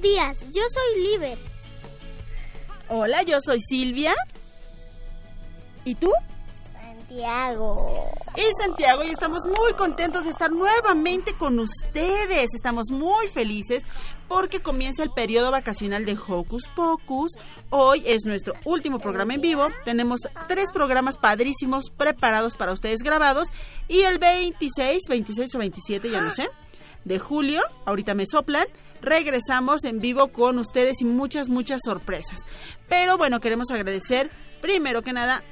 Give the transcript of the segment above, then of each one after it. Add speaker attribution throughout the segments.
Speaker 1: Buenos días, yo soy Liber.
Speaker 2: Hola, yo soy Silvia. ¿Y tú?
Speaker 1: Santiago.
Speaker 2: Y Santiago, y estamos muy contentos de estar nuevamente con ustedes. Estamos muy felices porque comienza el periodo vacacional de Hocus Pocus. Hoy es nuestro último programa en vivo. Tenemos tres programas padrísimos preparados para ustedes grabados. Y el 26, 26 o 27, ya no sé, de julio, ahorita me soplan, regresamos en vivo con ustedes y muchas, muchas sorpresas. Pero bueno, queremos agradecer primero que nada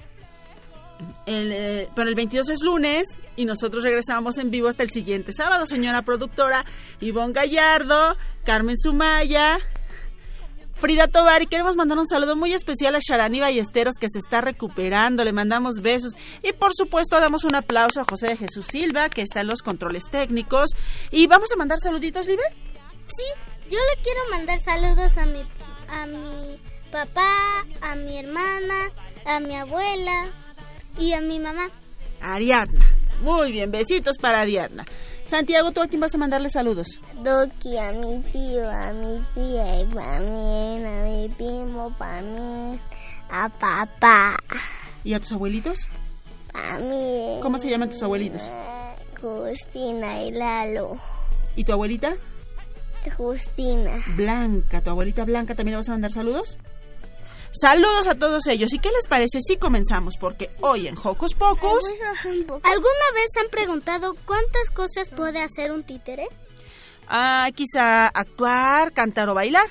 Speaker 2: el, eh, el 22 es lunes y nosotros regresamos en vivo hasta el siguiente sábado, señora productora Ivonne Gallardo, Carmen Sumaya, Frida Tobar y queremos mandar un saludo muy especial a Sharani Ballesteros que se está recuperando, le mandamos besos y por supuesto damos un aplauso a José de Jesús Silva que está en los controles técnicos y vamos a mandar saluditos, Liber.
Speaker 1: Sí, yo le quiero mandar saludos a mi, a mi papá, a mi hermana, a mi abuela y a mi mamá.
Speaker 2: Ariadna. Muy bien, besitos para Ariadna. Santiago, ¿tú a quién vas a mandarle saludos?
Speaker 1: Doki, a mi tío, a mi tía y también a mi primo, para mí, a papá,
Speaker 2: ¿Y a tus abuelitos?
Speaker 1: a mí.
Speaker 2: ¿Cómo se llaman tus abuelitos?
Speaker 1: Justina y Lalo.
Speaker 2: ¿Y tu abuelita?
Speaker 1: Justina.
Speaker 2: Blanca, tu abuelita Blanca, ¿también le vas a mandar saludos? Saludos a todos ellos. ¿Y qué les parece si comenzamos? Porque hoy en Hocus Pocus...
Speaker 1: ¿Alguna vez han preguntado cuántas cosas puede hacer un títere?
Speaker 2: Ah, quizá actuar, cantar o bailar.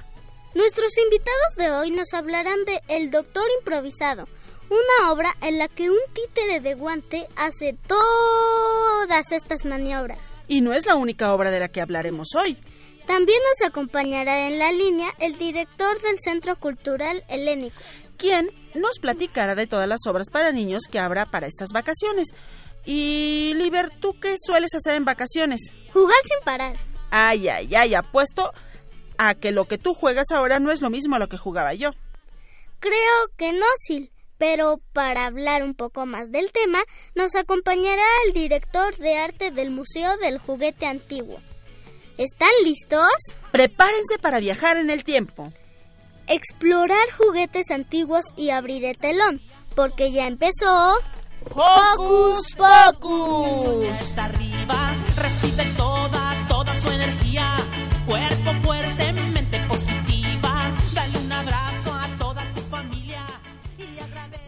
Speaker 1: Nuestros invitados de hoy nos hablarán de El Doctor Improvisado, una obra en la que un títere de guante hace todas estas maniobras.
Speaker 2: Y no es la única obra de la que hablaremos hoy.
Speaker 1: También nos acompañará en la línea el director del Centro Cultural Helénico.
Speaker 2: quien nos platicará de todas las obras para niños que habrá para estas vacaciones. Y, Liber, ¿tú qué sueles hacer en vacaciones?
Speaker 1: Jugar sin parar.
Speaker 2: Ay, ay, ay, apuesto a que lo que tú juegas ahora no es lo mismo a lo que jugaba yo.
Speaker 1: Creo que no, Sil. Pero para hablar un poco más del tema, nos acompañará el director de arte del Museo del Juguete Antiguo. ¿Están listos?
Speaker 2: Prepárense para viajar en el tiempo.
Speaker 1: Explorar juguetes antiguos y abrir el telón, porque ya empezó...
Speaker 2: ¡Hocus Pocus!
Speaker 3: Hasta arriba, recibe toda, toda su energía. Cuerpo fuerte, mente positiva. Dale un abrazo a toda tu familia.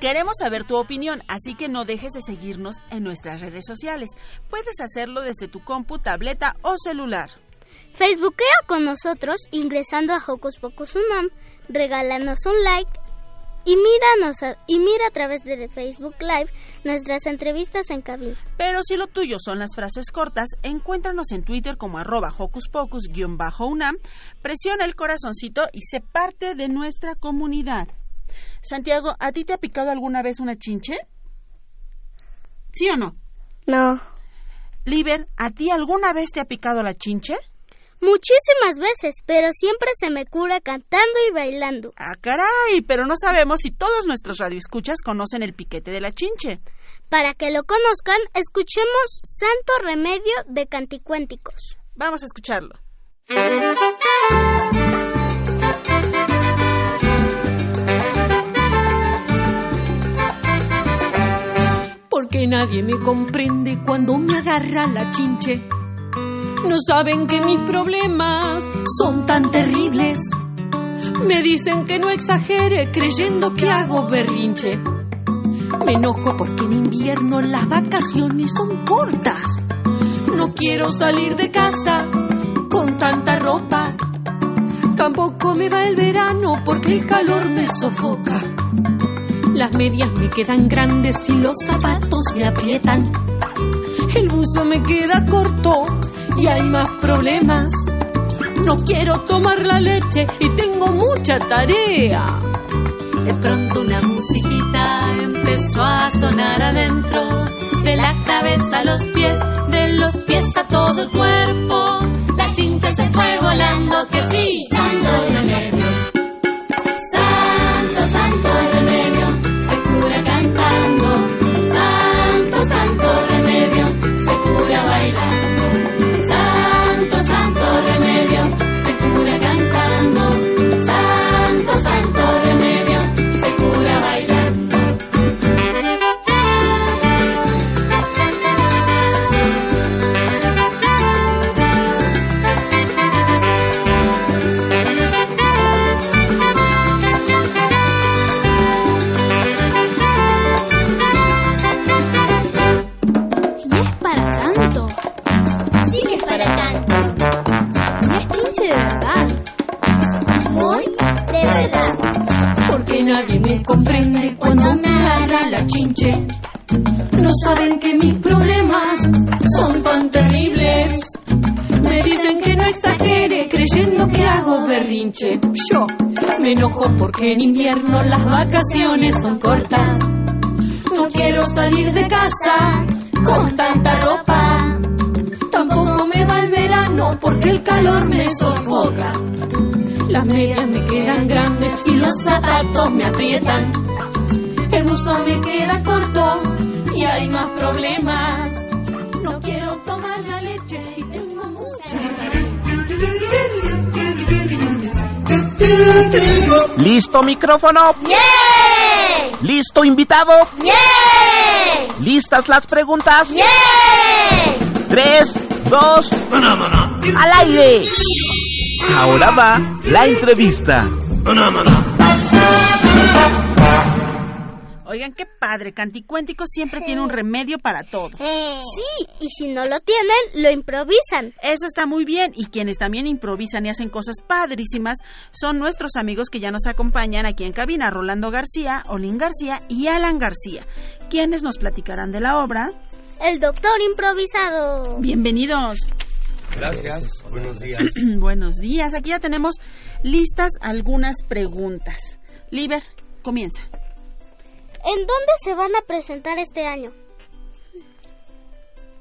Speaker 2: Queremos saber tu opinión, así que no dejes de seguirnos en nuestras redes sociales. Puedes hacerlo desde tu compu, tableta o celular.
Speaker 1: Facebookea con nosotros ingresando a Hocus Pocus Unam, regálanos un like y míranos a- y mira a través de Facebook Live nuestras entrevistas en cabina.
Speaker 2: Pero si lo tuyo son las frases cortas, encuéntranos en Twitter como arroba hocus pocus-unam, presiona el corazoncito y sé parte de nuestra comunidad. Santiago, ¿a ti te ha picado alguna vez una chinche? ¿Sí o no?
Speaker 1: No.
Speaker 2: Liber, ¿a ti alguna vez te ha picado la chinche?
Speaker 1: Muchísimas veces, pero siempre se me cura cantando y bailando.
Speaker 2: Ah, caray, pero no sabemos si todos nuestros radioescuchas conocen el piquete de la chinche.
Speaker 1: Para que lo conozcan, escuchemos Santo Remedio de Canticuénticos.
Speaker 2: Vamos a escucharlo.
Speaker 4: porque nadie me comprende cuando me agarra la chinche. No saben que mis problemas son tan terribles. Me dicen que no exagere creyendo que hago berrinche. Me enojo porque en invierno las vacaciones son cortas. No quiero salir de casa con tanta ropa. Tampoco me va el verano porque el calor me sofoca. Las medias me quedan grandes y los zapatos me aprietan. El buzo me queda corto y hay más problemas. No quiero tomar la leche y tengo mucha tarea. De pronto una musiquita empezó a sonar adentro, de la cabeza a los pies, de los pies a todo el cuerpo.
Speaker 5: La chincha se fue volando, que sí, santo remedio.
Speaker 4: Comprende cuando me agarra la chinche. No saben que mis problemas son tan terribles. Me dicen que no exagere creyendo que hago berrinche. Yo me enojo porque en invierno las vacaciones son cortas. No quiero salir de casa con tanta ropa. Tampoco me va el verano porque el calor me sofoca. Las medias me quedan grandes y los zapatos me aprietan. El buzo me queda corto y hay más problemas. No quiero tomar la leche y tengo mucha.
Speaker 6: ¿Listo micrófono?
Speaker 5: ¡Yay!
Speaker 6: ¿Listo invitado?
Speaker 5: ¡Yay!
Speaker 6: ¿Listas las preguntas?
Speaker 5: ¡Yay!
Speaker 6: Tres, dos, al aire. Ahora va la entrevista.
Speaker 2: Oigan, qué padre. Canticuéntico siempre tiene un remedio para todo.
Speaker 1: Sí, y si no lo tienen, lo improvisan.
Speaker 2: Eso está muy bien. Y quienes también improvisan y hacen cosas padrísimas son nuestros amigos que ya nos acompañan aquí en cabina, Rolando García, Olin García y Alan García, quienes nos platicarán de la obra.
Speaker 1: El doctor improvisado.
Speaker 2: Bienvenidos.
Speaker 7: Gracias. Buenos días.
Speaker 2: Buenos días. Aquí ya tenemos listas algunas preguntas. Liber, comienza.
Speaker 1: ¿En dónde se van a presentar este año?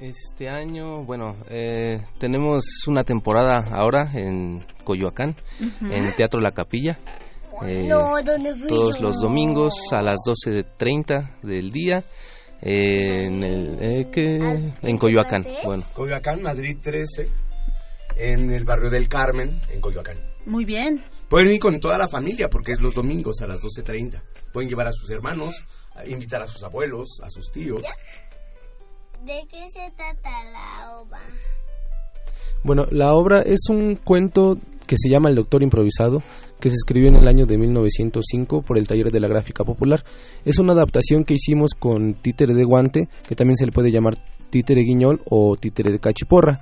Speaker 8: Este año, bueno, eh, tenemos una temporada ahora en Coyoacán, en Teatro La Capilla. eh,
Speaker 1: No, ¿dónde fui
Speaker 8: todos
Speaker 1: yo?
Speaker 8: los domingos a las 12.30 del día eh, en, el, eh, ¿qué? en Coyoacán. Bueno,
Speaker 7: Coyoacán, Madrid 13, en el barrio del Carmen, en Coyoacán.
Speaker 2: Muy bien.
Speaker 7: Pueden ir con toda la familia porque es los domingos a las 12.30. Pueden llevar a sus hermanos, a invitar a sus abuelos, a sus tíos.
Speaker 1: ¿De qué se trata la obra?
Speaker 9: Bueno, la obra es un cuento que se llama El Doctor Improvisado, que se escribió en el año de 1905 por el Taller de la Gráfica Popular. Es una adaptación que hicimos con títere de guante, que también se le puede llamar títere guiñol o títere de cachiporra.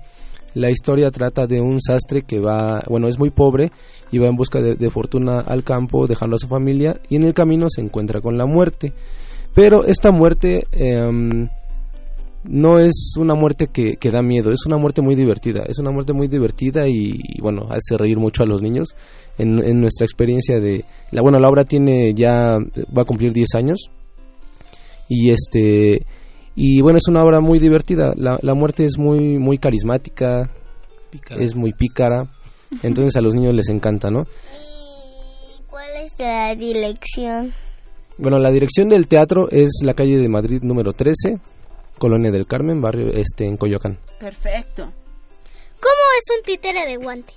Speaker 9: La historia trata de un sastre que va, bueno, es muy pobre y va en busca de, fortuna al campo, dejando a su familia, y en el camino se encuentra con la muerte. Pero esta muerte em, no es una muerte que, que da miedo, es una muerte muy divertida, es una muerte muy divertida y, y, bueno, hace reír mucho a los niños. En, en nuestra experiencia de, la, bueno, la obra tiene ya, va a cumplir 10 años y este, y bueno, es una obra muy divertida, la, la muerte es muy, muy carismática,
Speaker 8: Pícara.
Speaker 9: es muy pícara, entonces a los niños les encanta, ¿no?
Speaker 1: ¿Y cuál es la dirección?
Speaker 9: Bueno, la dirección del teatro es la calle de Madrid número 13, Colonia del Carmen, barrio este en Coyoacán.
Speaker 2: Perfecto.
Speaker 1: ¿Cómo es un títere de guante?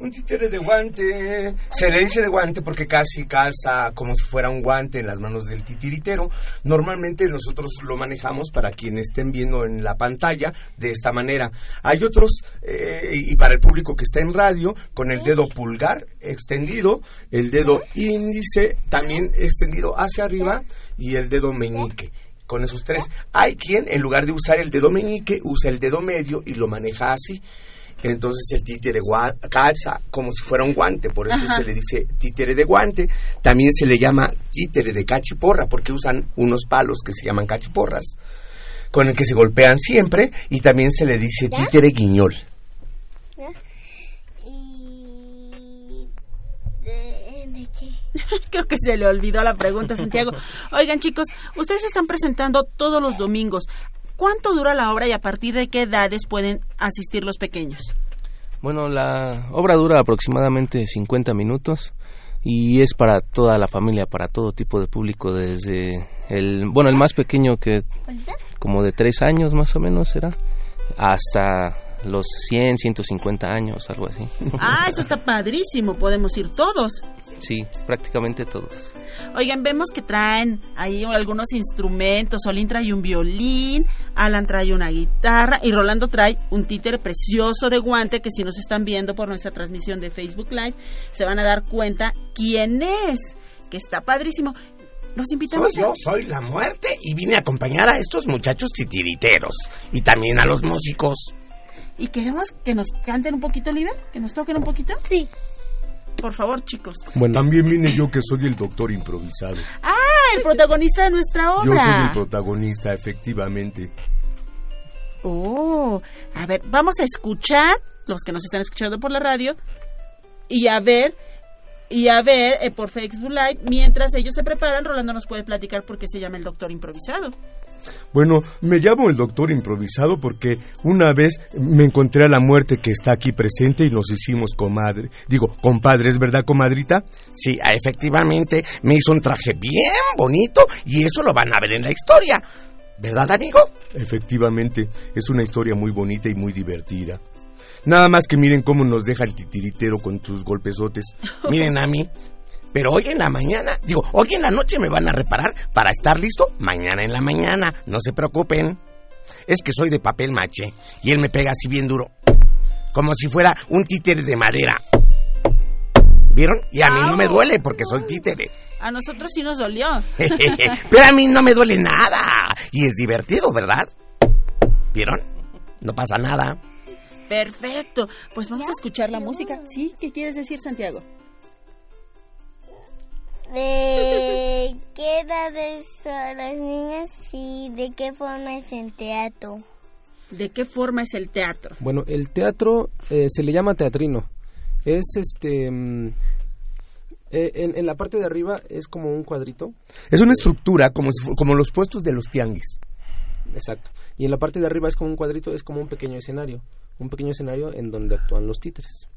Speaker 7: Un títere de guante. Se le dice de guante porque casi calza como si fuera un guante en las manos del titiritero. Normalmente nosotros lo manejamos para quienes estén viendo en la pantalla de esta manera. Hay otros, eh, y para el público que está en radio, con el dedo pulgar extendido, el dedo índice también extendido hacia arriba y el dedo meñique con esos tres. Hay quien, en lugar de usar el dedo meñique, usa el dedo medio y lo maneja así. Entonces el títere calza como si fuera un guante, por eso
Speaker 2: Ajá.
Speaker 7: se le dice títere de guante. También se le llama títere de cachiporra, porque usan unos palos que se llaman cachiporras, con el que se golpean siempre, y también se le dice títere guiñol.
Speaker 2: Creo que se le olvidó la pregunta, Santiago. Oigan, chicos, ustedes se están presentando todos los domingos. ¿Cuánto dura la obra y a partir de qué edades pueden asistir los pequeños?
Speaker 8: Bueno, la obra dura aproximadamente 50 minutos y es para toda la familia, para todo tipo de público, desde el, bueno, el más pequeño que como de tres años más o menos será, hasta los 100, 150 años, algo así.
Speaker 2: Ah, eso está padrísimo, podemos ir todos.
Speaker 8: Sí, prácticamente todos.
Speaker 2: Oigan, vemos que traen ahí algunos instrumentos. Solín trae un violín, Alan trae una guitarra y Rolando trae un títere precioso de guante que si nos están viendo por nuestra transmisión de Facebook Live se van a dar cuenta quién es, que está padrísimo. Los invitamos
Speaker 7: Soy yo, soy la muerte y vine a acompañar a estos muchachos titiriteros y también a los músicos.
Speaker 2: Y queremos que nos canten un poquito, Oliver, que nos toquen un poquito.
Speaker 1: Sí.
Speaker 2: Por favor, chicos.
Speaker 7: También vine yo que soy el doctor improvisado.
Speaker 2: Ah, el protagonista de nuestra
Speaker 7: Yo
Speaker 2: obra.
Speaker 7: soy el protagonista, efectivamente.
Speaker 2: Oh, a ver, vamos a escuchar los que nos están escuchando por la radio y a ver y a ver eh, por Facebook Live mientras ellos se preparan. Rolando nos puede platicar por qué se llama el Doctor Improvisado.
Speaker 7: Bueno, me llamo el doctor improvisado porque una vez me encontré a la muerte que está aquí presente y nos hicimos comadre. Digo, compadres, ¿verdad, comadrita? Sí, efectivamente, me hizo un traje bien bonito y eso lo van a ver en la historia. ¿Verdad, amigo? Efectivamente, es una historia muy bonita y muy divertida. Nada más que miren cómo nos deja el titiritero con tus golpesotes. Miren a mí. Pero hoy en la mañana, digo, hoy en la noche me van a reparar para estar listo mañana en la mañana. No se preocupen. Es que soy de papel maché y él me pega así bien duro. Como si fuera un títere de madera. ¿Vieron? Y a mí no me duele porque soy títere.
Speaker 2: A nosotros sí nos dolió.
Speaker 7: Pero a mí no me duele nada. Y es divertido, ¿verdad? ¿Vieron? No pasa nada.
Speaker 2: Perfecto. Pues vamos a escuchar la música. ¿Sí? ¿Qué quieres decir, Santiago?
Speaker 1: ¿De qué edades son las niñas y de qué forma es el teatro?
Speaker 2: ¿De qué forma es el teatro?
Speaker 9: Bueno, el teatro eh, se le llama teatrino. Es este... mm, eh, en, en la parte de arriba es como un cuadrito.
Speaker 7: Es una estructura como, si fu- como los puestos de los tianguis.
Speaker 9: Exacto. Y en la parte de arriba es como un cuadrito, es como un pequeño escenario. Un pequeño escenario en donde actúan los títeres.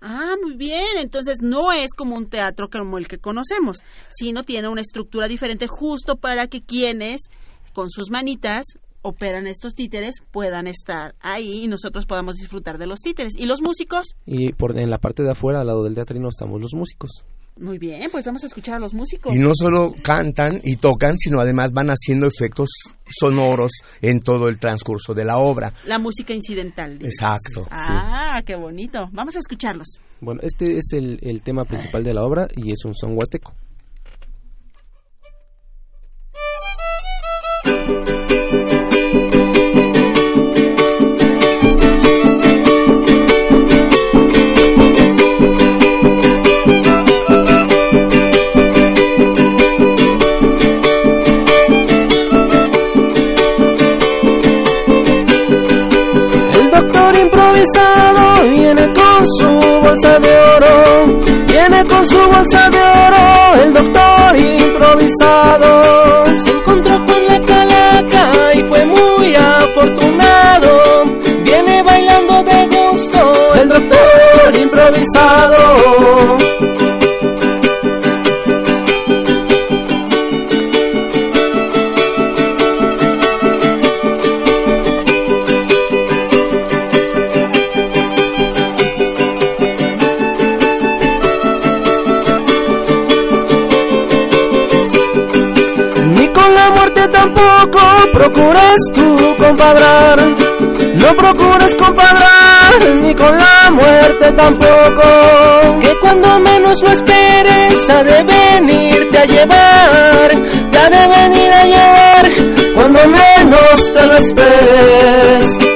Speaker 2: Ah, muy bien. Entonces no es como un teatro como el que conocemos, sino tiene una estructura diferente justo para que quienes con sus manitas operan estos títeres puedan estar ahí y nosotros podamos disfrutar de los títeres. ¿Y los músicos?
Speaker 9: Y por, en la parte de afuera, al lado del teatrino, estamos los músicos.
Speaker 2: Muy bien, pues vamos a escuchar a los músicos.
Speaker 7: Y no solo cantan y tocan, sino además van haciendo efectos sonoros en todo el transcurso de la obra.
Speaker 2: La música incidental. dices.
Speaker 7: Exacto. sí.
Speaker 2: Ah, qué bonito. Vamos a escucharlos.
Speaker 9: Bueno, este es el, el tema principal de la obra y es un son huasteco.
Speaker 10: Improvisado. Tampoco procures tú compadrar. No procures compadrar, ni con la muerte tampoco. Que cuando menos lo esperes, ha de venirte a llevar. Te ha de venir a llevar, cuando menos te lo esperes.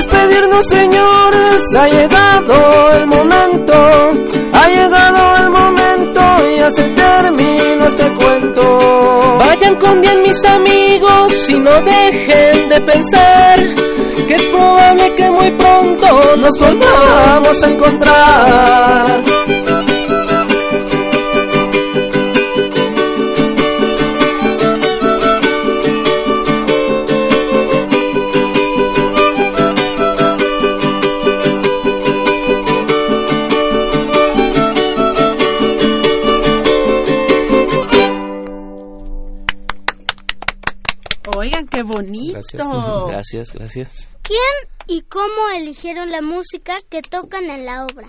Speaker 10: Despedirnos, señores, ha llegado el momento, ha llegado el momento ya se terminó este cuento. Vayan con bien mis amigos y no dejen de pensar que es probable que muy pronto nos volvamos a encontrar.
Speaker 8: Gracias, gracias, gracias.
Speaker 1: ¿Quién y cómo eligieron la música que tocan en la obra?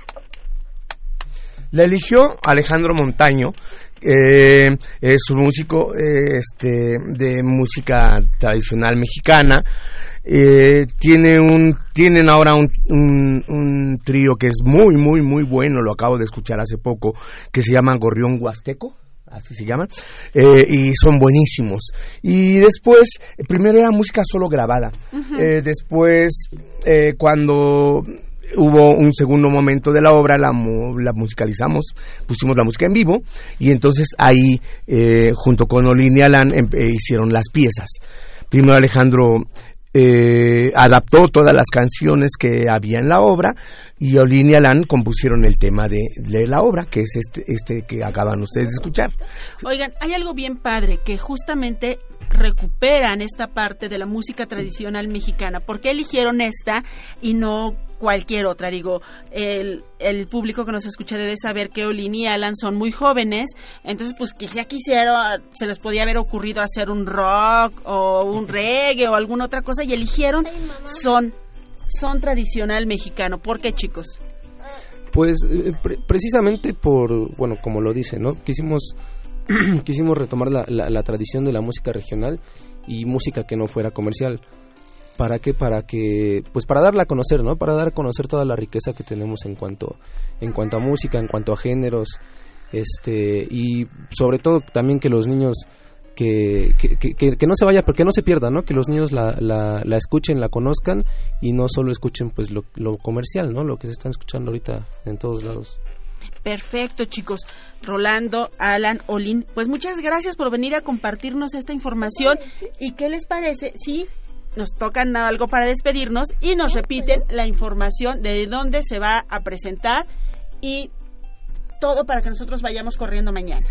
Speaker 7: La eligió Alejandro Montaño, eh, es un músico eh, este, de música tradicional mexicana. Eh, tiene un, tienen ahora un, un, un trío que es muy, muy, muy bueno, lo acabo de escuchar hace poco, que se llama Gorrión Huasteco así se llaman, eh, y son buenísimos. Y después, primero era música solo grabada, Eh, después, eh, cuando hubo un segundo momento de la obra, la, la musicalizamos, pusimos la música en vivo, y entonces ahí, eh, junto con Olin y Alan, em- hicieron las piezas. Primero Alejandro eh, adaptó todas las canciones que había en la obra y Olin y Alan compusieron el tema de, de la obra, que es este, este que acaban ustedes de escuchar.
Speaker 2: Oigan, hay algo bien padre que justamente recuperan esta parte de la música tradicional mexicana. ¿Por qué eligieron esta y no cualquier otra? Digo, el, el público que nos escucha debe saber que Olin y Alan son muy jóvenes, entonces pues que ya quisieron, se les podía haber ocurrido hacer un rock o un reggae o alguna otra cosa y eligieron son son tradicional mexicano. ¿Por qué, chicos?
Speaker 9: Pues eh, pre- precisamente por, bueno, como lo dice, ¿no? Quisimos, quisimos retomar la, la- la tradición de la música regional y música que no fuera comercial. ¿Para qué? Para que, pues para darla a conocer, ¿no? Para dar a conocer toda la riqueza que tenemos en cuanto, en cuanto a música, en cuanto a géneros, este, y sobre todo también que los niños que, que, que- que- que no se vaya, porque no se pierda, ¿no? Que los niños la, la, la escuchen, la conozcan y no solo escuchen pues lo, lo comercial, ¿no? Lo que se están escuchando ahorita en todos lados.
Speaker 2: Perfecto, chicos. Rolando, Alan, Olin, pues muchas gracias por venir a compartirnos esta información. ¿Y qué les parece si nos tocan algo para despedirnos y nos repiten la información de dónde se va a presentar y todo para que nosotros vayamos corriendo mañana?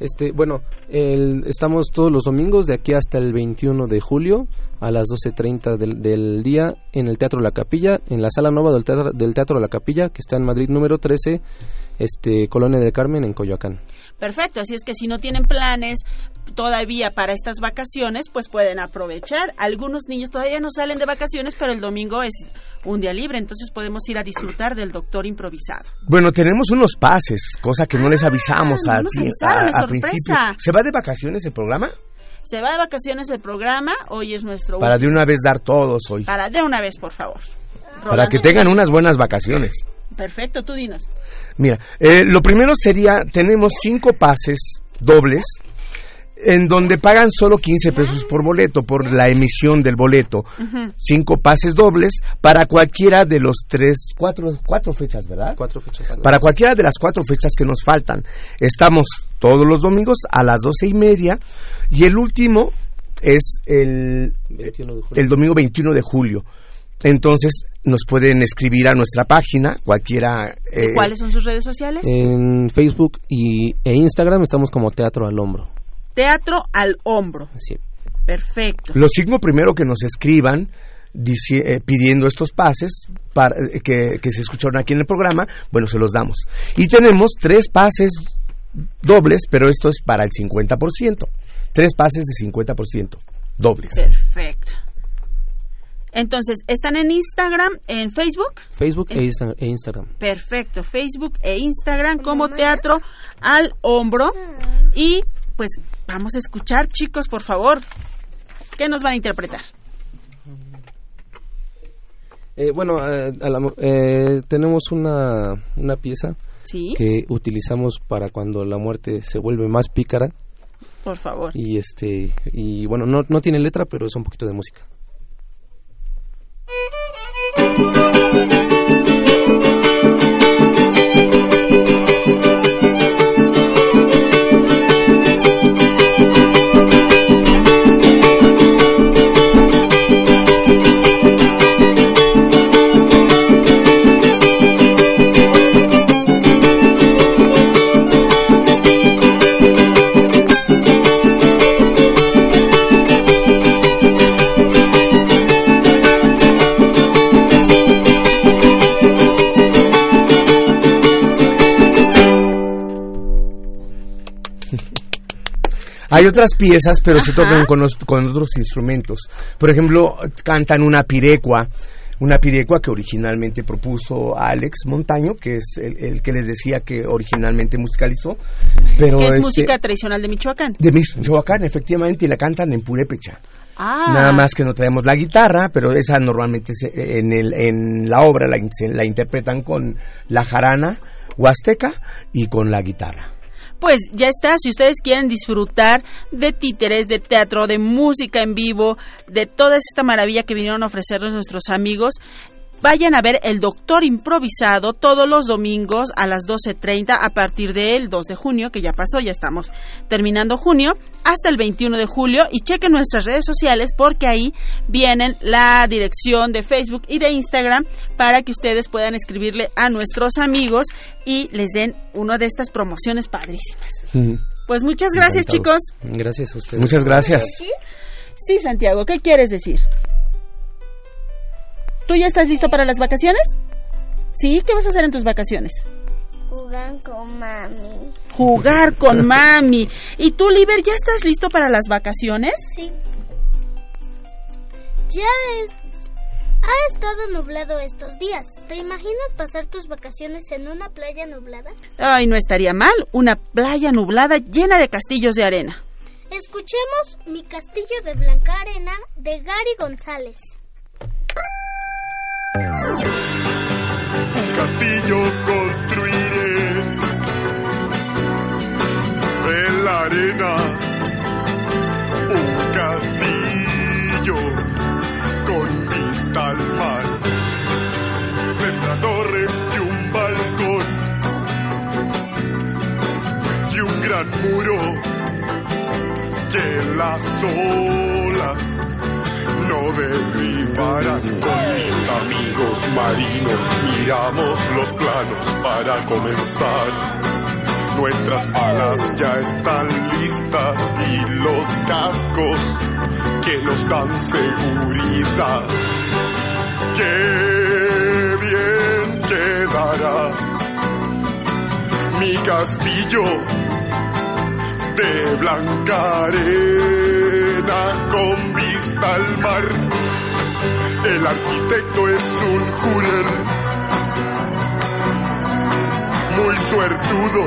Speaker 9: Este, bueno, el- estamos todos los domingos de aquí hasta el 21 de julio a las 12.30 del, del día en el Teatro La Capilla, en la Sala Nova del Teatro, del Teatro La Capilla, que está en Madrid número 13, este, Colonia del Carmen, en Coyoacán.
Speaker 2: Perfecto, así es que si no tienen planes todavía para estas vacaciones, pues pueden aprovechar. Algunos niños todavía no salen de vacaciones, pero el domingo es un día libre, entonces podemos ir a disfrutar del doctor improvisado.
Speaker 7: Bueno, tenemos unos pases, cosa que no les avisamos
Speaker 2: no
Speaker 7: a,
Speaker 2: nos
Speaker 7: ti-
Speaker 2: avisaron,
Speaker 7: a-
Speaker 2: es
Speaker 7: a
Speaker 2: sorpresa.
Speaker 7: principio. ¿Se va de vacaciones el programa?
Speaker 2: Se va de vacaciones el programa, hoy es nuestro
Speaker 7: Para de una vez dar todos hoy.
Speaker 2: Para de una vez, por favor.
Speaker 7: Para que tengan unas buenas vacaciones.
Speaker 2: Perfecto, tú dinos.
Speaker 7: Mira, eh, lo primero sería, tenemos cinco pases dobles en donde pagan solo 15 pesos por boleto, por la emisión del boleto. Cinco pases dobles para cualquiera de los tres, cuatro, cuatro fechas, ¿verdad?
Speaker 9: Cuatro fechas.
Speaker 7: Para cualquiera de las cuatro fechas que nos faltan. Estamos todos los domingos a las doce y media y el último es el,
Speaker 9: 21 de julio.
Speaker 7: el domingo 21 de julio. Entonces nos pueden escribir a nuestra página, cualquiera. eh,
Speaker 2: ¿Cuáles son sus redes sociales?
Speaker 9: En Facebook y, e Instagram estamos como Teatro al Hombro.
Speaker 2: Teatro al hombro.
Speaker 9: Sí.
Speaker 2: Perfecto.
Speaker 7: Los cinco primero que nos escriban dici- eh, pidiendo estos pases para, eh, que, que se escucharon aquí en el programa, bueno, se los damos. Y tenemos tres pases dobles, pero esto es para el 50%. Tres pases de 50% dobles.
Speaker 2: Perfecto. Entonces, ¿están en Instagram, en Facebook?
Speaker 9: Facebook
Speaker 2: En-
Speaker 9: e, Insta- e Instagram.
Speaker 2: Perfecto, Facebook e Instagram como Teatro al Hombro. Y pues vamos a escuchar, chicos, por favor. ¿Qué nos van a interpretar?
Speaker 9: Eh, bueno, eh, a la eh, tenemos una, una pieza
Speaker 2: Sí.
Speaker 9: que utilizamos para cuando la muerte se vuelve más pícara
Speaker 2: Por favor.
Speaker 9: y este y bueno no, no tiene letra pero es un poquito de música.
Speaker 7: Música Hay otras piezas, pero se tocan con, los- con otros instrumentos. Por ejemplo, cantan una pirecua, una pirecua que originalmente propuso Alex Montaño, que es el, el que les decía que originalmente musicalizó. Pero
Speaker 2: que es
Speaker 7: este,
Speaker 2: música tradicional de Michoacán.
Speaker 7: de Michoacán, efectivamente, y la cantan en purépecha.
Speaker 2: Ah.
Speaker 7: Nada más que no traemos la guitarra, pero esa normalmente se- en, el, en la obra la, la interpretan con la jarana huasteca y con la guitarra.
Speaker 2: Pues ya está, si ustedes quieren disfrutar de títeres, de teatro, de música en vivo, de toda esta maravilla que vinieron a ofrecernos nuestros amigos, vayan a ver El Doctor Improvisado todos los domingos a las 12.30 a partir del 2 de junio, que ya pasó, ya estamos terminando junio, hasta el 21 de julio y chequen nuestras redes sociales porque ahí vienen la dirección de Facebook y de Instagram para que ustedes puedan escribirle a nuestros amigos y les den una de estas promociones padrísimas. Pues muchas gracias
Speaker 9: Encantado.
Speaker 2: chicos.
Speaker 9: Gracias a ustedes.
Speaker 7: Muchas gracias.
Speaker 2: Sí, Santiago, ¿qué quieres decir? ¿Tú ya estás listo para las vacaciones? Sí, ¿qué vas a hacer en tus vacaciones?
Speaker 1: Jugan con mami.
Speaker 2: Jugar con mami. ¿Y tú, Liber, ya estás listo para las vacaciones?
Speaker 1: Sí. Ya es... Ha estado nublado estos días. ¿Te imaginas pasar tus vacaciones en una playa nublada?
Speaker 2: Ay, no estaría mal. Una playa nublada llena de castillos de arena.
Speaker 1: Escuchemos Mi Castillo de Blanca Arena de Gary González.
Speaker 11: Un castillo construiré en la arena. Un castillo con vista al mar. Tendrá torres y un balcón y un gran muro que las olas no derribarán. Con mis amigos marinos miramos los planos para comenzar. Nuestras palas ya están listas y los cascos que nos dan seguridad. Qué bien quedará mi castillo de blanca arena con vista al mar. El arquitecto es un jurel muy suertudo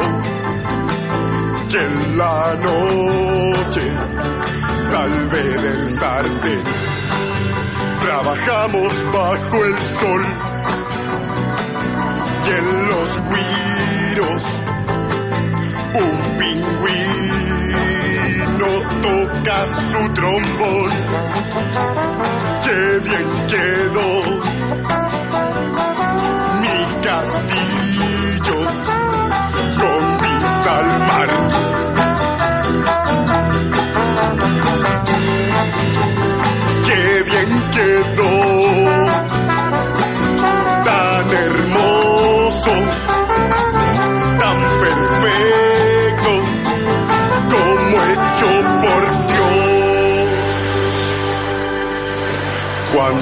Speaker 11: que en la noche salve del sartén. Trabajamos bajo el sol y en los guiros un pingüino toca su trombón. Qué bien quedó mi castillo con vista al mar.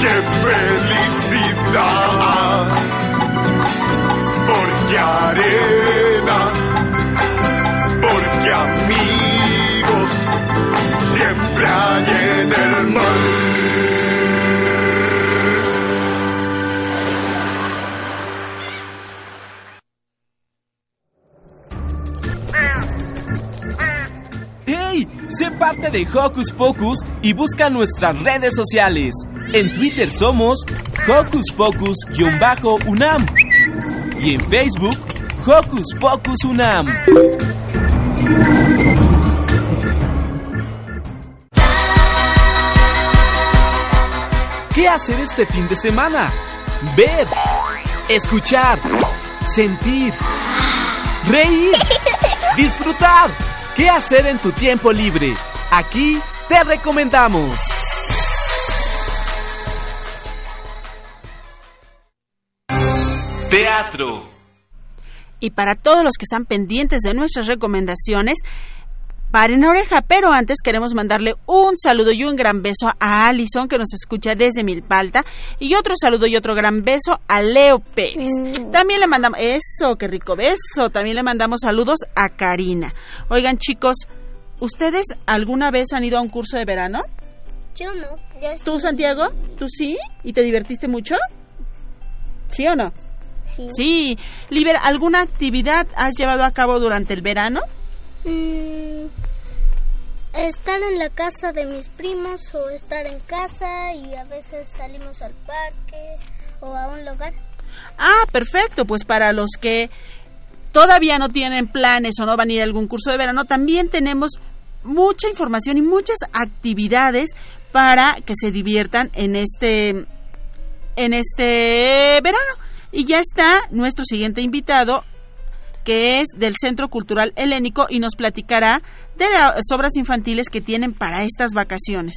Speaker 11: ¡Qué felicidad! Porque arena, porque amigos siempre hay en el mar.
Speaker 6: ¡Hey! Sé parte de Hocus Pocus y busca nuestras redes sociales. En Twitter somos Hocus Pocus-UNAM y en Facebook Hocus Pocus UNAM. ¿Qué hacer este fin de semana? Ver, escuchar, sentir, reír, disfrutar. ¿Qué hacer en tu tiempo libre? Aquí te recomendamos. Teatro.
Speaker 2: Y para todos los que están pendientes de nuestras recomendaciones, paren oreja, pero antes queremos mandarle un saludo y un gran beso a Alison que nos escucha desde Milpalta y otro saludo y otro gran beso a Leo Pérez. También le mandamos eso, qué rico beso. También le mandamos saludos a Karina. Oigan, chicos, ¿ustedes alguna vez han ido a un curso de verano?
Speaker 1: Yo no.
Speaker 2: ¿Tú, Santiago? ¿Tú sí? ¿Y te divertiste mucho? ¿Sí o no?
Speaker 1: Sí.
Speaker 2: Sí. Liber, ¿alguna actividad has llevado a cabo durante el verano?
Speaker 1: Mm, estar en la casa de mis primos o estar en casa y a veces salimos al parque o a un lugar.
Speaker 2: Ah, perfecto. Pues para los que todavía no tienen planes o no van a ir a algún curso de verano, también tenemos mucha información y muchas actividades para que se diviertan en este en este verano. Y ya está nuestro siguiente invitado que es del Centro Cultural Helénico y nos platicará de las obras infantiles que tienen para estas vacaciones.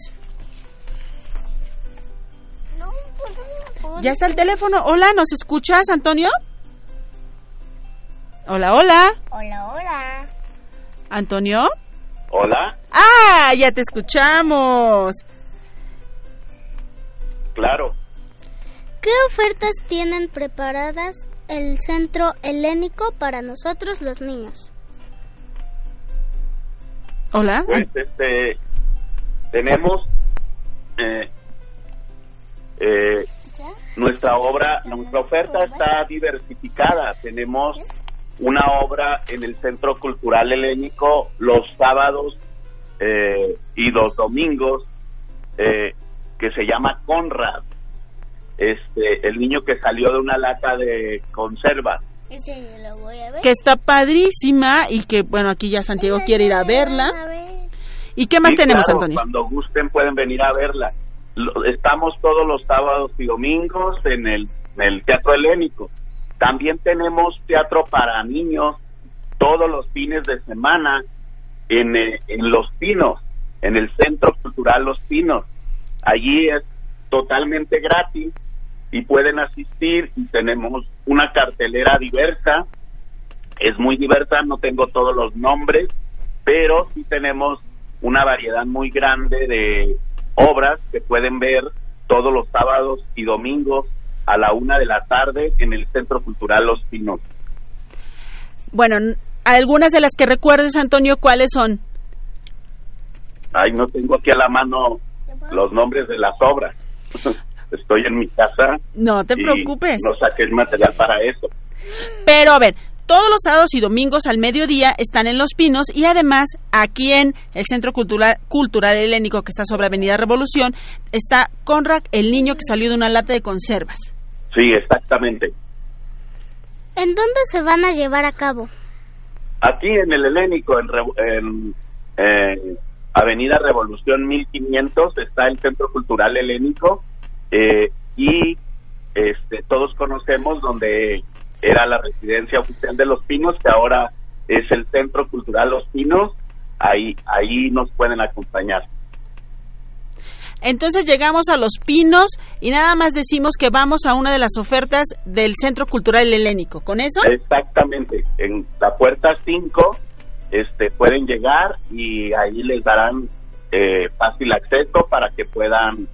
Speaker 2: Ya está el teléfono. Hola, ¿nos escuchas, Antonio? Hola, hola.
Speaker 1: Hola, hola.
Speaker 2: ¿Antonio?
Speaker 12: Hola,
Speaker 2: ¡Ah! Ya te escuchamos.
Speaker 12: claro.
Speaker 1: ¿Qué ofertas tienen preparadas el Centro Helénico para nosotros los niños?
Speaker 2: Hola.
Speaker 12: Pues este tenemos eh, eh, nuestra obra, nuestra oferta está diversificada. Tenemos una obra en el Centro Cultural Helénico los sábados eh, y los domingos eh, que se llama Conrad. Este, el niño que salió de una lata de conserva.
Speaker 1: Ese lo voy a ver.
Speaker 2: Que está padrísima y que, bueno, aquí ya Santiago quiere ir a verla. ¿Y qué más
Speaker 12: Sí,
Speaker 2: tenemos,
Speaker 12: claro,
Speaker 2: Antonio?
Speaker 12: Cuando gusten pueden venir a verla. Lo- Estamos todos los sábados y domingos en el, en el Teatro Helénico. También tenemos teatro para niños todos los fines de semana en, eh, en Los Pinos, en el Centro Cultural Los Pinos. Allí es totalmente gratis y pueden asistir y tenemos una cartelera diversa. Es muy diversa, no tengo todos los nombres, pero sí tenemos una variedad muy grande de obras que pueden ver todos los sábados y domingos a la una de la tarde en el Centro Cultural Los Pinos.
Speaker 2: Bueno, algunas de las que recuerdes, Antonio, ¿cuáles son?
Speaker 12: Ay, no tengo aquí a la mano los nombres de las obras. Estoy en mi casa.
Speaker 2: No te
Speaker 12: y
Speaker 2: preocupes.
Speaker 12: No saqué el material para eso.
Speaker 2: Pero a ver, todos los sábados y domingos al mediodía están en Los Pinos y además aquí en el Centro Cultural, Cultural Helénico que está sobre Avenida Revolución está Conrad, el niño que salió de una lata de conservas.
Speaker 12: Sí, exactamente.
Speaker 1: ¿En dónde se van a llevar a cabo?
Speaker 12: Aquí en el Helénico, en, en, eh, Avenida Revolución 1500, está el Centro Cultural Helénico. Eh, y este, todos conocemos donde era la residencia oficial de Los Pinos, que ahora es el Centro Cultural Los Pinos. Ahí, ahí nos pueden acompañar.
Speaker 2: Entonces llegamos a Los Pinos y nada más decimos que vamos a una de las ofertas del Centro Cultural Helénico. ¿Con eso?
Speaker 12: Exactamente. En la puerta 5 este, pueden llegar y ahí les darán eh, fácil acceso para que puedan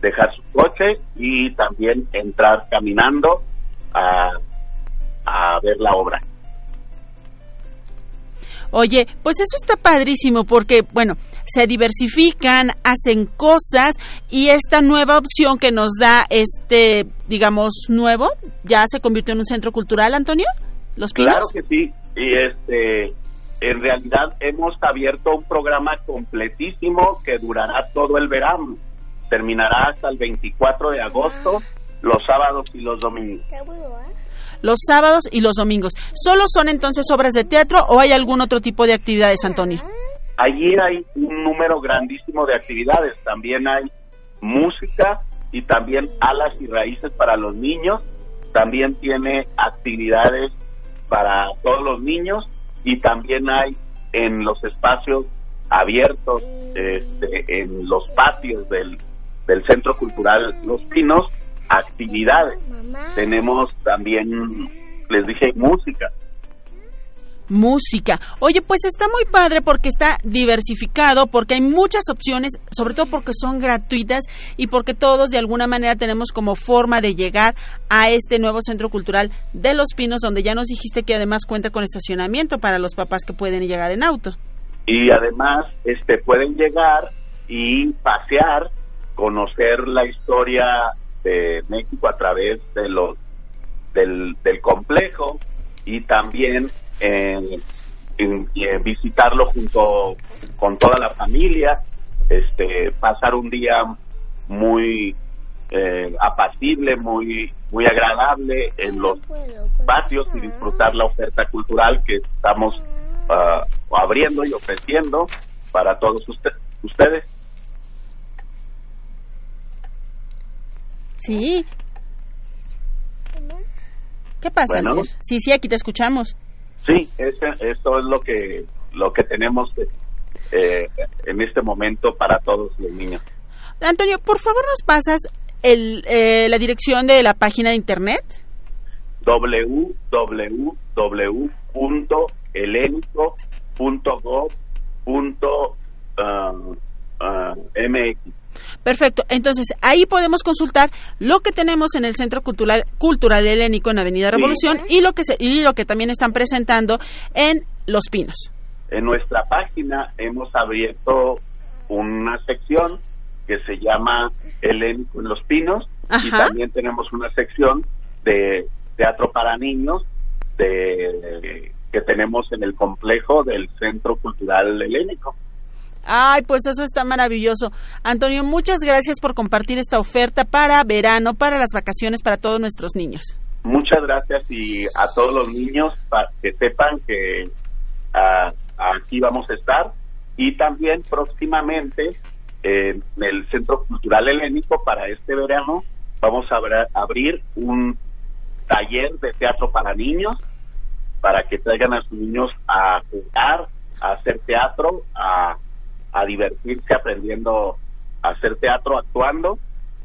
Speaker 12: dejar su coche y también entrar caminando a, a ver la obra.
Speaker 2: Oye, pues eso está padrísimo porque, bueno, se diversifican, hacen cosas y esta nueva opción que nos da este, digamos, nuevo, ya se convirtió en un centro cultural, Antonio. Los Pinos.
Speaker 12: Claro que sí. Y este, en realidad hemos abierto un programa completísimo que durará todo el verano. Terminará hasta el 24 de agosto, los sábados y los domingos.
Speaker 2: Los sábados y los domingos. ¿Solo son entonces obras de teatro o hay algún otro tipo de actividades, Antonio?
Speaker 12: Allí hay un número grandísimo de actividades. También hay música y también alas y raíces para los niños. También tiene actividades para todos los niños y también hay en los espacios abiertos, este, en los patios del, del Centro Cultural Los Pinos, actividades. Tenemos también, les dije, música.
Speaker 2: Música. Oye, pues está muy padre porque está diversificado, porque hay muchas opciones, sobre todo porque son gratuitas y porque todos de alguna manera tenemos como forma de llegar a este nuevo centro cultural de Los Pinos, donde ya nos dijiste que además cuenta con estacionamiento para los papás que pueden llegar en auto.
Speaker 12: Y además, este, pueden llegar y pasear, conocer la historia de México a través de los del, del complejo y también en, en- en visitarlo junto con toda la familia, este, pasar un día muy eh, apacible, muy muy agradable en los patios y disfrutar la oferta cultural que estamos ah, abriendo y ofreciendo para todos usted- ustedes.
Speaker 2: Sí. ¿Qué pasa?
Speaker 12: Bueno.
Speaker 2: Sí, sí, aquí te escuchamos.
Speaker 12: Sí, ese, esto es lo que lo que tenemos eh, en este momento para todos los niños.
Speaker 2: Antonio, por favor nos pasas el, eh, la dirección de la página de internet.
Speaker 12: www.elénico.gov.mx
Speaker 2: Perfecto. Entonces, ahí podemos consultar lo que tenemos en el Centro Cultural, Cultural Helénico en Avenida
Speaker 12: Sí.
Speaker 2: Revolución y lo que se- y lo que también están presentando en Los Pinos.
Speaker 12: En nuestra página hemos abierto una sección que se llama Helénico en los Pinos y también tenemos una sección de teatro para niños de, que tenemos en el complejo del Centro Cultural Helénico.
Speaker 2: Ay, pues eso está maravilloso. Antonio, muchas gracias por compartir esta oferta para verano, para las vacaciones, para todos nuestros niños.
Speaker 12: Muchas gracias y a todos los niños para que sepan que ah, aquí vamos a estar y también próximamente en el Centro Cultural Helénico para este verano vamos a abrir un taller de teatro para niños para que traigan a sus niños a jugar, a hacer teatro, a, a divertirse aprendiendo a hacer teatro, actuando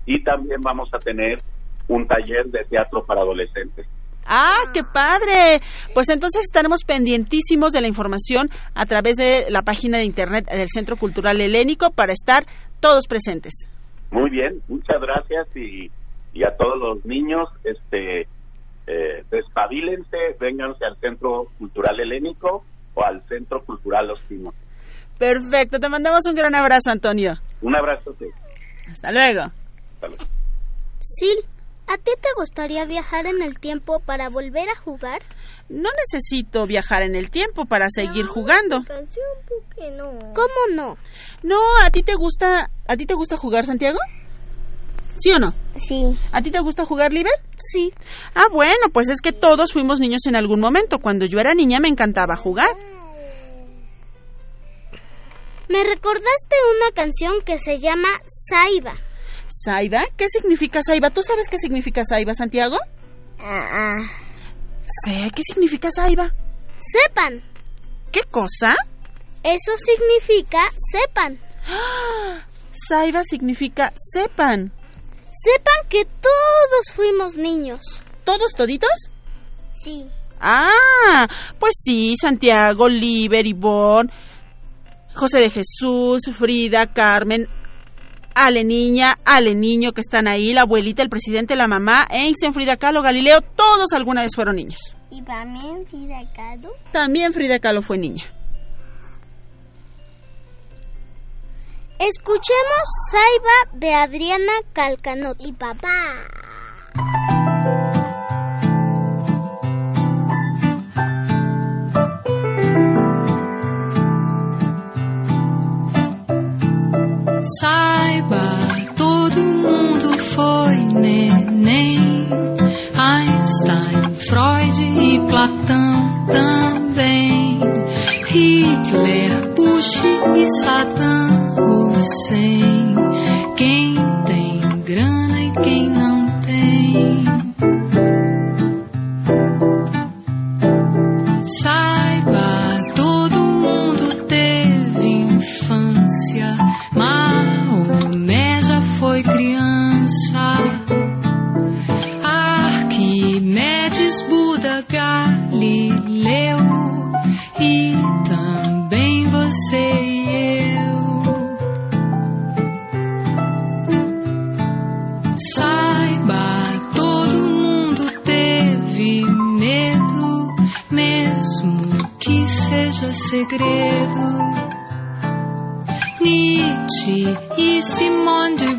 Speaker 12: y también vamos a tener un taller de teatro para adolescentes.
Speaker 2: Ah, qué padre. Pues entonces estaremos pendientísimos de la información a través de la página de internet del Centro Cultural Helénico para estar todos presentes.
Speaker 12: Muy bien, muchas gracias y, y a todos los niños, este, eh, despabilense, vénganse al Centro Cultural Helénico o al Centro Cultural Los Pinos.
Speaker 2: Perfecto, te mandamos un gran abrazo, Antonio.
Speaker 12: Un abrazo.
Speaker 2: Hasta luego.
Speaker 1: Sil, ¿a ti te gustaría viajar en el tiempo para volver a jugar?
Speaker 2: No necesito viajar en el tiempo para seguir jugando.
Speaker 1: ¿Cómo no?
Speaker 2: No, ¿a ti te gusta, a ti te gusta jugar, Santiago? ¿Sí o no?
Speaker 1: Sí.
Speaker 2: ¿A ti te gusta jugar, Liber?
Speaker 1: Sí.
Speaker 2: Ah, bueno, pues es que todos fuimos niños en algún momento. Cuando yo era niña me encantaba jugar.
Speaker 1: Me recordaste una canción que se llama Saiba.
Speaker 2: ¿Saiba? ¿Qué significa Saiba? ¿Tú sabes qué significa Saiba, Santiago?
Speaker 1: Ah,
Speaker 2: Sé qué significa Saiba.
Speaker 1: Sepan.
Speaker 2: ¿Qué cosa?
Speaker 1: Eso significa sepan.
Speaker 2: Saiba significa sepan.
Speaker 1: Sepan que todos fuimos niños.
Speaker 2: ¿Todos toditos?
Speaker 1: Sí.
Speaker 2: Ah, pues sí, Santiago, Liber, Ivonne, José de Jesús, Frida, Carmen, Ale Niña, Ale Niño que están ahí, la abuelita, el presidente, la mamá, Einstein, Frida Kahlo, Galileo, todos alguna vez fueron niños.
Speaker 1: ¿Y también Frida Kahlo?
Speaker 2: También Frida Kahlo fue niña.
Speaker 1: Escuchemos Saiba de Adriana Calcanot. Y papá.
Speaker 13: Saiba, todo mundo foi neném. Einstein, Freud e Platão também. Hitler, Bush e Saddam Hussein. Quem também você e eu. Saiba, todo mundo teve medo, mesmo que seja segredo. Nietzsche e Simone de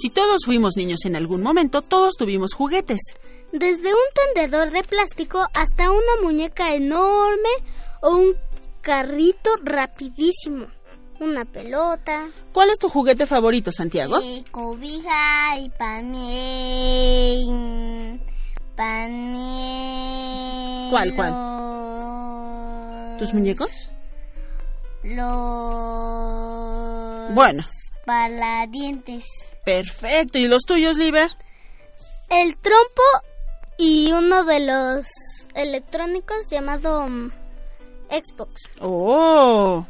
Speaker 2: Si todos fuimos niños en algún momento, todos tuvimos juguetes.
Speaker 1: Desde un tendedor de plástico hasta una muñeca enorme o un carrito rapidísimo. Una pelota.
Speaker 2: ¿Cuál es tu juguete favorito, Santiago?
Speaker 1: Y cobija y panel. Panel.
Speaker 2: ¿Cuál, cuál? ¿Tus muñecos?
Speaker 1: Los.
Speaker 2: Bueno.
Speaker 1: Paladientes.
Speaker 2: Perfecto. ¿Y los tuyos, Liber?
Speaker 1: El trompo y uno de los electrónicos llamado mm, Xbox.
Speaker 2: Oh.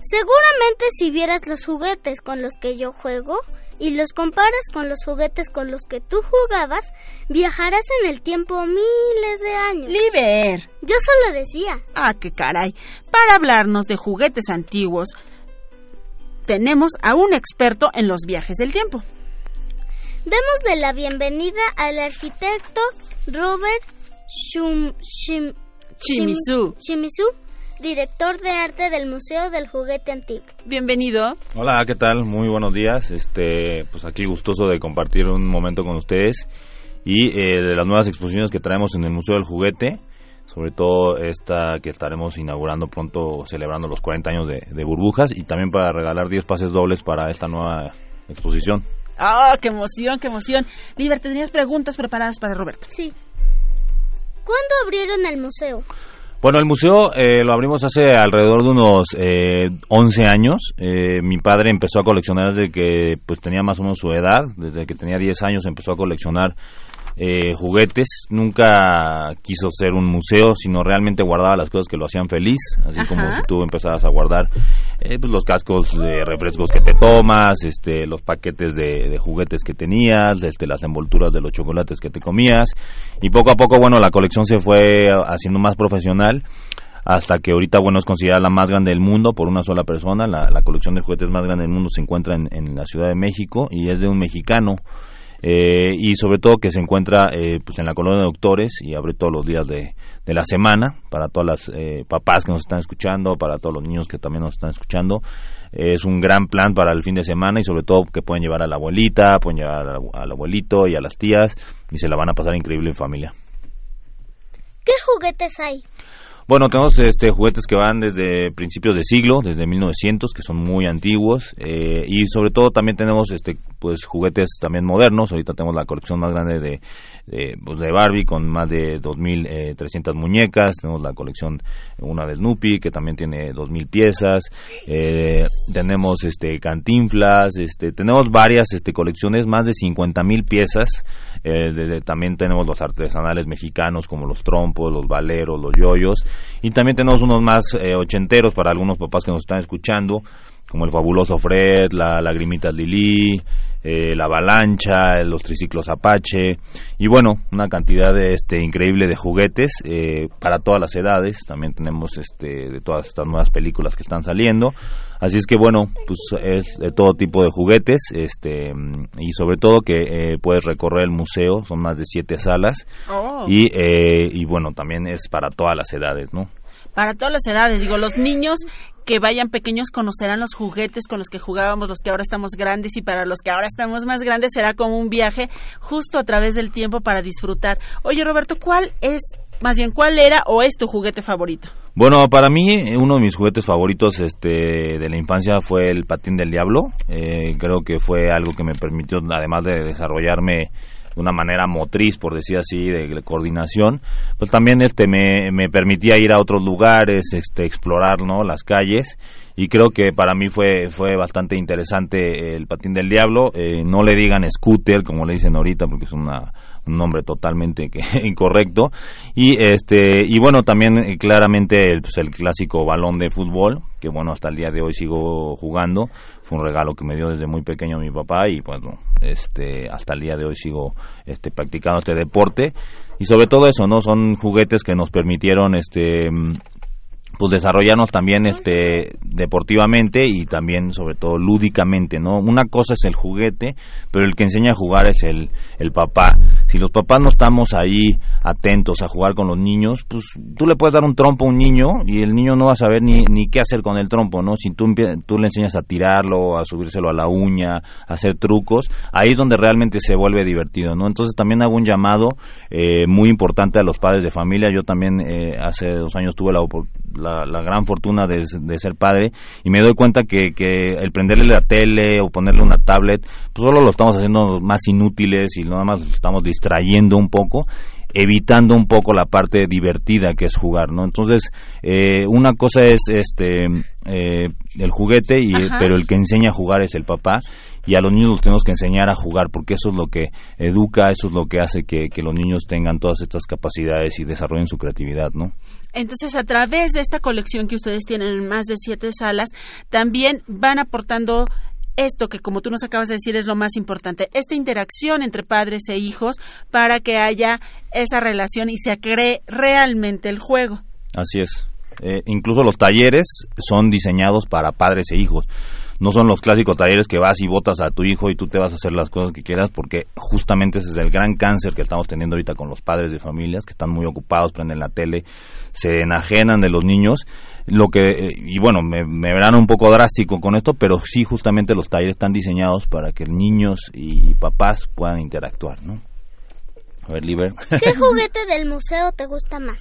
Speaker 1: Seguramente si vieras los juguetes con los que yo juego y los comparas con los juguetes con los que tú jugabas, viajarás en el tiempo miles de años.
Speaker 2: Liber.
Speaker 1: Yo solo decía.
Speaker 2: Ah, qué caray. Para hablarnos de juguetes antiguos, tenemos a un experto en los viajes del tiempo.
Speaker 1: Demos de la bienvenida al arquitecto Robert Shum, Shim-
Speaker 2: Shimizu.
Speaker 1: Shim- Shimizu, director de arte del Museo del Juguete Antiguo.
Speaker 2: Bienvenido.
Speaker 14: Hola, ¿qué tal? Muy buenos días. Este, pues aquí gustoso de compartir un momento con ustedes y eh, de las nuevas exposiciones que traemos en el Museo del Juguete, sobre todo esta que estaremos inaugurando pronto, celebrando los 40 años de, de burbujas y también para regalar 10 pases dobles para esta nueva exposición.
Speaker 2: ¡Ah, qué emoción, qué emoción! Liber, ¿tenías preguntas preparadas para Roberto?
Speaker 1: Sí. ¿Cuándo abrieron el museo?
Speaker 14: Bueno, el museo eh, lo abrimos hace alrededor de unos eh, 11 años. Eh, mi padre empezó a coleccionar desde que pues tenía más o menos su edad, desde que tenía 10 años empezó a coleccionar eh, juguetes, nunca quiso ser un museo, sino realmente guardaba las cosas que lo hacían feliz, así como si tú empezabas a guardar eh, pues los cascos de refrescos que te tomas, este, los paquetes de, de juguetes que tenías, este, las envolturas de los chocolates que te comías, y poco a poco, bueno, la colección se fue haciendo más profesional, hasta que ahorita, bueno, es considerada la más grande del mundo por una sola persona. La, la colección de juguetes más grande del mundo se encuentra en, en la Ciudad de México y es de un mexicano. Eh, y sobre todo que se encuentra eh, pues en la colonia de doctores y abre todos los días de, de la semana para todas las eh, papás que nos están escuchando, para todos los niños que también nos están escuchando. Eh, es un gran plan para el fin de semana y sobre todo que pueden llevar a la abuelita, pueden llevar al, al abuelito y a las tías y se la van a pasar increíble en familia.
Speaker 1: ¿Qué juguetes hay?
Speaker 14: Bueno, tenemos este juguetes que van desde principios de siglo, desde 1900, que son muy antiguos, eh, y sobre todo también tenemos este pues juguetes también modernos. Ahorita tenemos la colección más grande de de, pues, de Barbie con más de 2.300 muñecas. Tenemos la colección una de Snoopy que también tiene 2.000 piezas. Eh, tenemos este Cantinflas. Este tenemos varias este colecciones, más de 50.000 piezas. Eh, de- también tenemos los artesanales mexicanos como los trompos, los valeros, los yoyos. Y también tenemos unos más eh, ochenteros para algunos papás que nos están escuchando, como el fabuloso Fred, la Lagrimitas Lili, eh, la avalancha, los triciclos Apache y bueno, una cantidad de este increíble de juguetes eh, para todas las edades. También tenemos este de todas estas nuevas películas que están saliendo. Así es que bueno, pues es de todo tipo de juguetes, este y sobre todo que eh, puedes recorrer el museo, son más de siete salas
Speaker 2: Oh.
Speaker 14: y eh, y bueno también es para todas las edades, ¿no?
Speaker 2: Para todas las edades, digo, los niños que vayan pequeños conocerán los juguetes con los que jugábamos los que ahora estamos grandes y para los que ahora estamos más grandes será como un viaje justo a través del tiempo para disfrutar. Oye, Roberto, ¿cuál es, más bien, cuál era o es tu juguete favorito?
Speaker 14: Bueno, para mí eh, uno de mis juguetes favoritos este, de la infancia fue el patín del diablo. Eh, creo que fue algo que me permitió, además de desarrollarme una manera motriz, por decir así, de, de coordinación, pues también este me, me permitía ir a otros lugares, este, explorar, ¿no? Las calles y creo que para mí fue fue bastante interesante el patín del diablo. Eh, no le digan scooter como le dicen ahorita porque es una un nombre totalmente incorrecto. Y este y bueno también eh, claramente el, pues, el clásico balón de fútbol que bueno hasta el día de hoy sigo jugando. Fue un regalo que me dio desde muy pequeño mi papá y bueno este hasta el día de hoy sigo este practicando este deporte. Y sobre todo eso no son juguetes que nos permitieron este pues desarrollarnos también este deportivamente y también sobre todo lúdicamente no una cosa es el juguete pero el que enseña a jugar es el el papá. Si los papás no estamos ahí atentos a jugar con los niños pues tú le puedes dar un trompo a un niño y el niño no va a saber ni, ni qué hacer con el trompo no si tú tú le enseñas a tirarlo a subírselo a la uña a hacer trucos ahí es donde realmente se vuelve divertido no entonces también hago un llamado eh, muy importante a los padres de familia. Yo también eh, hace dos años tuve la, la, la gran fortuna de, de ser padre y me doy cuenta que, que el prenderle la tele o ponerle una tablet pues solo lo estamos haciendo más inútiles y nada más estamos distrayendo un poco evitando un poco la parte divertida que es jugar, ¿no? Entonces, eh, una cosa es este eh, el juguete, y,
Speaker 15: Ajá.
Speaker 14: pero el que enseña a jugar es el papá, y a los niños los tenemos que enseñar a jugar, porque eso es lo que educa, eso es lo que hace que, que los niños tengan todas estas capacidades y desarrollen su creatividad, ¿no?
Speaker 2: Entonces, a través de esta colección que ustedes tienen en más de siete salas, también van aportando esto que, como tú nos acabas de decir, es lo más importante, esta interacción entre padres e hijos para que haya esa relación y se cree realmente el juego.
Speaker 14: Así es. Eh, incluso los talleres son diseñados para padres e hijos. No son los clásicos talleres que vas y votas a tu hijo y tú te vas a hacer las cosas que quieras, porque justamente ese es el gran cáncer que estamos teniendo ahorita con los padres de familias que están muy ocupados, prenden la tele, se enajenan de los niños. Lo que, eh, y bueno, me, me verán un poco drástico con esto, pero sí, justamente los talleres están diseñados para que niños y papás puedan interactuar, ¿no? A ver, Liber.
Speaker 1: ¿Qué juguete del museo te gusta más?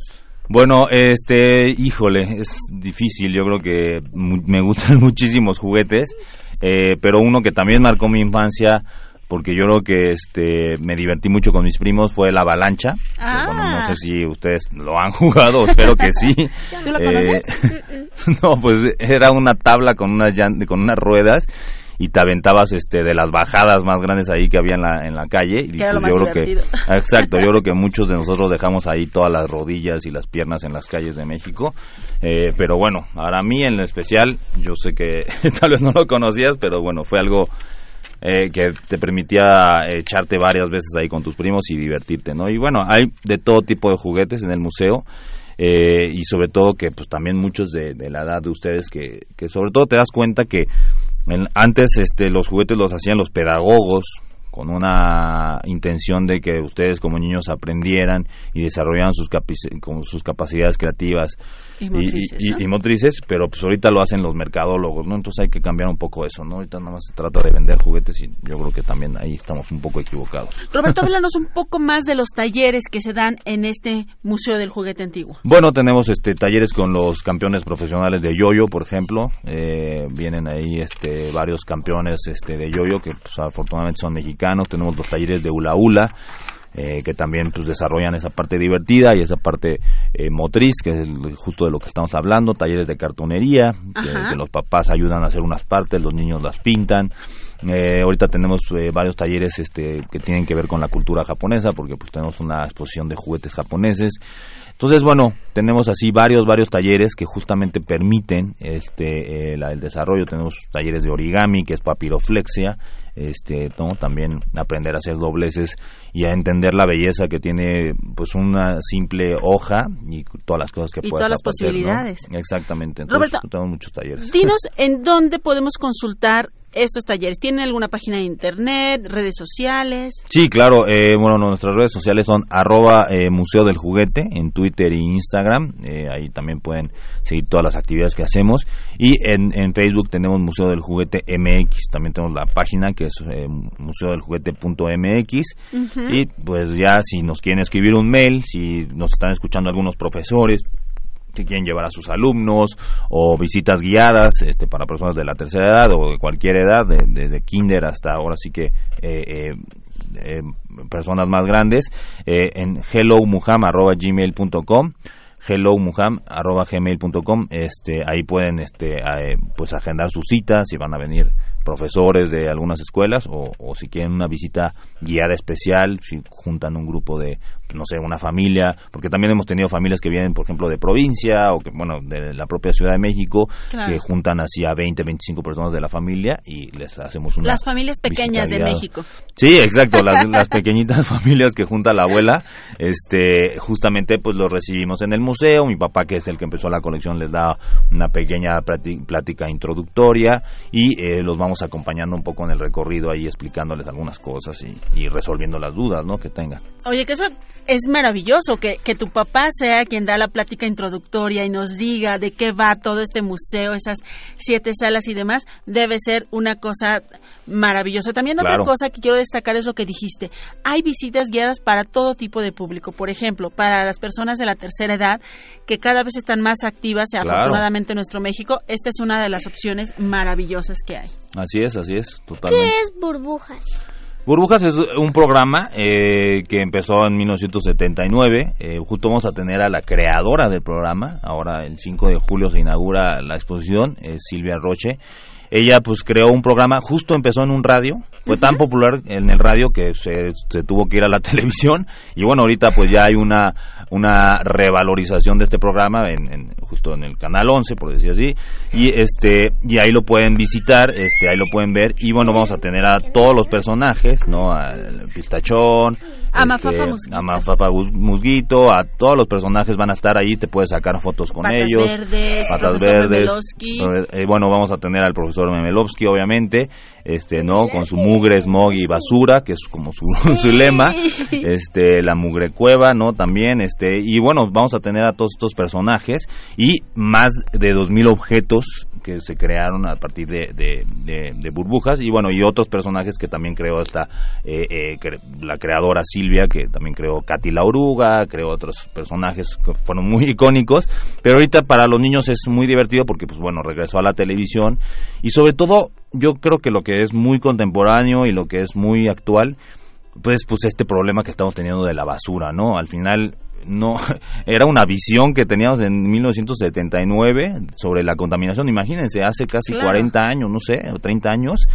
Speaker 14: Bueno, este, híjole, es difícil. Yo creo que me gustan muchísimos juguetes, eh, pero uno que también marcó mi infancia, porque yo creo que este, me divertí mucho con mis primos, fue la avalancha.
Speaker 2: Ah.
Speaker 14: bueno, no sé si ustedes lo han jugado, espero que sí.
Speaker 2: ¿Tú lo
Speaker 14: Eh,
Speaker 2: conoces?
Speaker 14: no, pues era una tabla con unas con unas ruedas y te aventabas este de las bajadas más grandes ahí que había en la, en la calle. Y pues, yo creo que, exacto, yo creo que muchos de nosotros dejamos ahí todas las rodillas y las piernas en las calles de México. Eh, pero bueno, para mí en especial, yo sé que tal vez no lo conocías, pero bueno, fue algo eh, que te permitía echarte varias veces ahí con tus primos y divertirte, ¿no? Y bueno, hay de todo tipo de juguetes en el museo. eh, y sobre todo que pues también muchos de, la edad de ustedes que, que sobre todo te das cuenta que antes este los juguetes los hacían los pedagogos con una intención de que ustedes como niños aprendieran y desarrollaran sus, como sus capacidades creativas
Speaker 2: Y motrices,
Speaker 14: y,
Speaker 2: ¿no?
Speaker 14: y motrices, pero pues ahorita lo hacen los mercadólogos, ¿no? Entonces hay que cambiar un poco eso, ¿no? Ahorita nada más se trata de vender juguetes y yo creo que también ahí estamos un poco equivocados.
Speaker 2: Roberto, háblanos un poco más de los talleres que se dan en este Museo del Juguete Antiguo.
Speaker 14: Bueno, tenemos este talleres con los campeones profesionales de yoyo, por ejemplo. Eh, vienen ahí este varios campeones este de yoyo que pues, afortunadamente son mexicanos. Tenemos los talleres de hula hula. eh, que también pues desarrollan esa parte divertida y esa parte eh, motriz que es el- justo de lo que estamos hablando talleres de cartonería que, los papás ayudan a hacer unas partes los niños las pintan Eh, ahorita tenemos eh, varios talleres este que tienen que ver con la cultura japonesa porque pues tenemos una exposición de juguetes japoneses entonces, bueno, tenemos así varios, varios talleres que justamente permiten este, la- el desarrollo. Tenemos talleres de origami, que es papiroflexia, este, ¿no? también aprender a hacer dobleces y a entender la belleza que tiene pues una simple hoja y todas las cosas que
Speaker 2: Y
Speaker 14: puedes
Speaker 2: todas las
Speaker 14: hacer, ¿no?
Speaker 2: posibilidades.
Speaker 14: Exactamente. Entonces,
Speaker 2: Roberto,
Speaker 14: tenemos muchos talleres.
Speaker 2: Dinos en dónde podemos consultar estos talleres. ¿Tienen alguna página de internet, redes sociales?
Speaker 14: Sí, claro. Eh, bueno, nuestras redes sociales son arroba eh, Museo del Juguete en Twitter e Instagram. Eh, ahí también pueden seguir todas las actividades que hacemos. Y en, en Facebook tenemos Museo del Juguete MX. También tenemos la página que es eh, museodeljuguete.mx.
Speaker 15: Ujú.
Speaker 14: Y pues ya si nos quieren escribir un mail, si nos están escuchando algunos profesores que quieren llevar a sus alumnos o visitas guiadas este, para personas de la tercera edad o de cualquier edad, de- desde kinder hasta ahora sí que eh, eh, eh, personas más grandes, eh, en hellowmuham.gmail.com hellowmuham.gmail.com este ahí pueden este pues agendar sus citas si van a venir profesores de algunas escuelas o, o si quieren una visita guiada especial si juntan un grupo de no sé una familia porque también hemos tenido familias que vienen por ejemplo de provincia o que bueno de la propia Ciudad de México
Speaker 2: Claro.
Speaker 14: que juntan así a 20 25 personas de la familia y les hacemos una
Speaker 2: Las familias pequeñas de. México.
Speaker 14: Sí, exacto, las, las pequeñitas familias que junta la abuela, este, justamente pues los recibimos en el museo, mi papá que es el que empezó la colección les da una pequeña plática introductoria y eh, los vamos acompañando un poco en el recorrido ahí explicándoles algunas cosas y, y resolviendo las dudas, ¿no? Que tengan.
Speaker 2: Oye, que eso es maravilloso, que, que tu papá sea quien da la plática introductoria y nos diga de qué va todo este museo, esas siete salas y demás, debe ser una cosa maravillosa. También
Speaker 15: Claro.
Speaker 2: otra cosa que quiero destacar es lo que dijiste. Hay visitas guiadas para todo tipo de público. Por ejemplo, para las personas de la tercera edad, que cada vez están más activas,
Speaker 14: Claro.
Speaker 2: afortunadamente en nuestro México, esta es una de las opciones maravillosas que hay.
Speaker 14: Así es, así es, totalmente.
Speaker 1: ¿Qué es burbujas?
Speaker 14: Burbujas es un programa eh, que empezó en 1979. Eh, justo vamos a tener a la creadora del programa. Ahora el 5 de julio se inaugura la exposición, es Silvia Roche. Ella pues creó un programa, justo empezó en un radio, fue tan popular en el radio que se, se tuvo que ir a la televisión y bueno, ahorita pues ya hay una una revalorización de este programa en, en- justo en el canal 11 por decir así y este y ahí lo pueden visitar este ahí lo pueden ver y bueno vamos a tener a todos los personajes no al pistachón
Speaker 2: A Mafafa
Speaker 14: este,
Speaker 2: Musguito.
Speaker 14: a Mafafa Musguito a todos los personajes van a estar ahí te puedes sacar fotos con
Speaker 2: Patas
Speaker 14: ellos.
Speaker 2: Verdes,
Speaker 14: patas verdes eh, bueno vamos a tener al profesor Memelowski obviamente este no con su mugre smog y basura que es como su, su lema. Este la mugre cueva no también este y bueno vamos a tener a todos estos personajes y más de 2000 objetos que se crearon a partir de, burbujas. Y bueno y otros personajes que también creó esta eh, eh, la creadora Silvia que también creó Katy la oruga creó otros personajes que fueron muy icónicos. Pero ahorita para los niños es muy divertido porque pues bueno regresó a la televisión. Y sobre todo yo creo que lo que es muy contemporáneo y lo que es muy actual pues pues este problema que estamos teniendo de la basura no al final no era una visión que teníamos en 1979 sobre la contaminación. Imagínense, hace casi
Speaker 2: Claro.
Speaker 14: 40 años, no sé, o 30 años.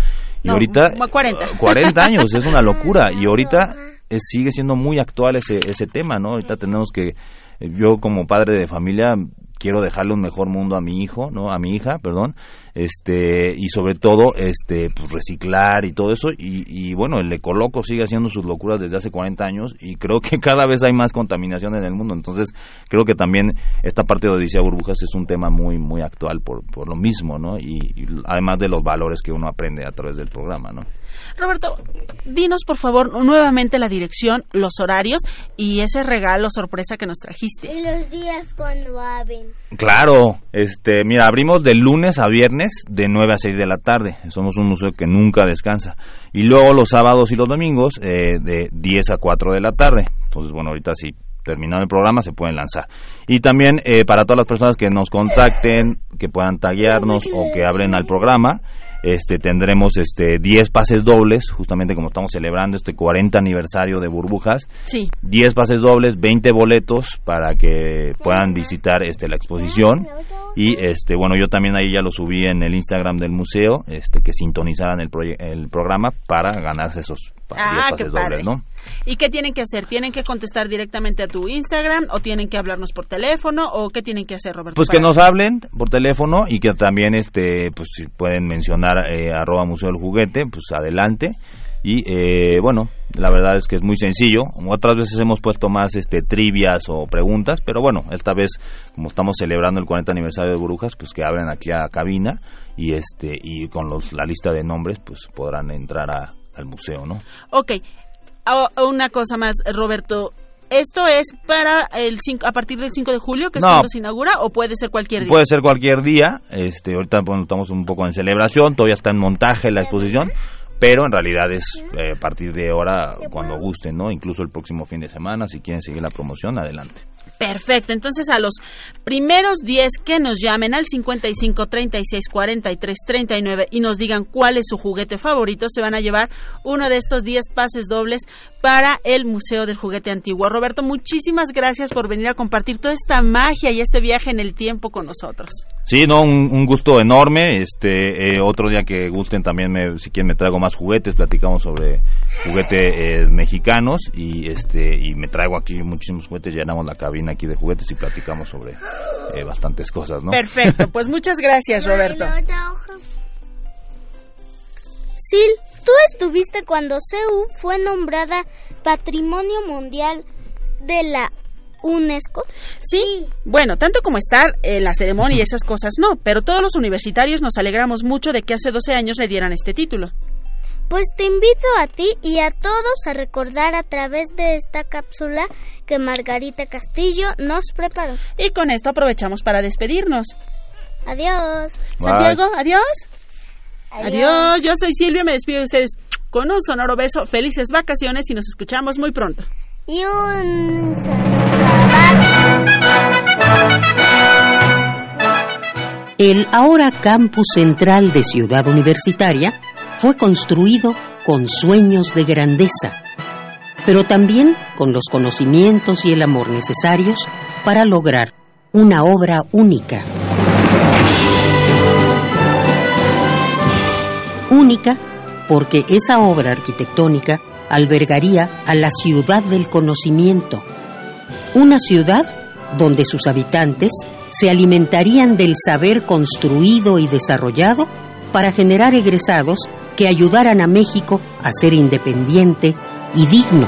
Speaker 14: Y
Speaker 2: No,
Speaker 14: ahorita
Speaker 2: como 40.
Speaker 14: 40 años, es una locura. Y ahorita sigue siendo muy actual ese, ese tema, ¿no? Ahorita tenemos que, yo como padre de familia, quiero dejarle un mejor mundo a mi hijo, ¿no? A mi hija, perdón. Este, y sobre todo, este, pues reciclar y todo eso. Y, y bueno, el Ecoloco sigue haciendo sus locuras desde hace 40 años y creo que cada vez hay más contaminación en el mundo. Entonces, creo que también esta parte de Odisea Burbujas es un tema muy, muy actual por, por lo mismo, ¿no? Y, y además de los valores que uno aprende a través del programa, ¿no?
Speaker 2: Roberto, dinos por favor nuevamente la dirección, los horarios y ese regalo sorpresa que nos trajiste.
Speaker 1: Y los días cuando abren.
Speaker 14: Claro, este, mira, abrimos de lunes a viernes de 9 a 6 de la tarde. Somos un museo que nunca descansa. Y luego los sábados y los domingos eh, de 10 a 4 de la tarde. Entonces, bueno, ahorita si terminado el programa se pueden lanzar. Y también eh, para todas las personas que nos contacten, que puedan taguearnos o que abren al programa, este tendremos este 10 pases dobles, justamente como estamos celebrando este 40 aniversario de Burbujas.
Speaker 2: Sí.
Speaker 14: 10 pases dobles, 20 boletos para que puedan visitar este la exposición y este bueno, yo también ahí ya lo subí en el Instagram del museo, este que sintonizaran el el programa para ganarse esos pa- 10
Speaker 2: Ah, qué padre.
Speaker 14: dobles, ¿no?
Speaker 2: ¿Y qué tienen que hacer? ¿Tienen que contestar directamente a tu Instagram o tienen que hablarnos por teléfono o qué tienen que hacer, Roberto?
Speaker 14: Pues que nos hablen por teléfono y que también este pues si pueden mencionar eh, arroba museo del juguete, pues adelante. Y eh, bueno, la verdad es que es muy sencillo. Otras veces hemos puesto más este trivias o preguntas, pero bueno, esta vez como estamos celebrando el 40 aniversario de Brujas, pues que abren aquí a cabina y este y con los, la lista de nombres pues podrán entrar a- al museo, ¿no?
Speaker 2: Ok, una cosa más, Roberto. ¿Esto es para el cinco- a partir del 5 de julio, que es
Speaker 14: No.
Speaker 2: cuando se inaugura, o puede ser cualquier día?
Speaker 14: Puede ser cualquier día, este, ahorita bueno, estamos un poco en celebración, todavía está en montaje la exposición, pero en realidad es eh, a partir de ahora cuando gusten, ¿no? Incluso el próximo fin de semana, si quieren seguir la promoción, adelante.
Speaker 2: Perfecto, entonces a los primeros 10 que nos llamen al 55 36 43 39 y nos digan cuál es su juguete favorito, se van a llevar uno de estos 10 pases dobles para el Museo del Juguete Antiguo. Roberto, muchísimas gracias por venir a compartir toda esta magia y este viaje en el tiempo con nosotros.
Speaker 14: Sí, no, un, un gusto enorme. Este, eh, otro día que gusten también, me, si quieren me traigo más juguetes, platicamos sobre juguetes mexicanos y este y me traigo aquí muchísimos juguetes, llenamos la cabina aquí de juguetes y platicamos sobre eh, bastantes cosas, ¿no?
Speaker 2: Perfecto, pues muchas gracias, Roberto.
Speaker 1: Sil, tú estuviste cuando CEU fue nombrada Patrimonio Mundial de la UNESCO.
Speaker 2: Sí, bueno, tanto como estar en la ceremonia y esas cosas no, pero todos los universitarios nos alegramos mucho de que hace 12 años le dieran este título.
Speaker 1: Pues te invito a ti y a todos a recordar a través de esta cápsula que Margarita Castillo nos preparó.
Speaker 2: Y con esto aprovechamos para despedirnos.
Speaker 1: Adiós.
Speaker 2: Santiago, adiós.
Speaker 1: Adiós.
Speaker 2: Adiós, yo soy Silvia, me despido de ustedes con un sonoro beso, felices vacaciones y nos escuchamos muy pronto.
Speaker 1: Y un
Speaker 15: El ahora campus central de Ciudad Universitaria fue construido con sueños de grandeza, pero también con los conocimientos y el amor necesarios para lograr una obra única. Única porque esa obra arquitectónica albergaría a la ciudad del conocimiento, una ciudad donde sus habitantes se alimentarían del saber construido y desarrollado para generar egresados que ayudaran a México a ser independiente y digno.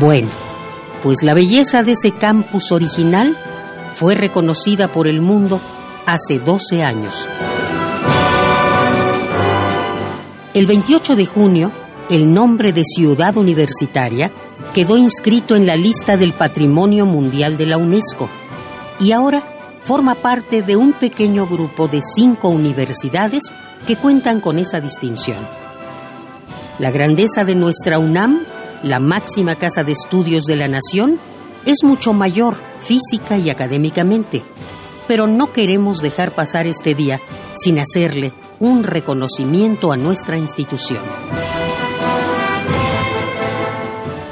Speaker 15: Bueno, pues la belleza de ese campus original fue reconocida por el mundo hace 12 años. El 28 de junio, el nombre de ciudad universitaria quedó inscrito en la lista del Patrimonio Mundial de la UNESCO y ahora forma parte de un pequeño grupo de cinco universidades que cuentan con esa distinción. La grandeza de nuestra UNAM, la máxima casa de estudios de la nación, es mucho mayor física y académicamente, pero no queremos dejar pasar este día sin hacerle un reconocimiento a nuestra institución.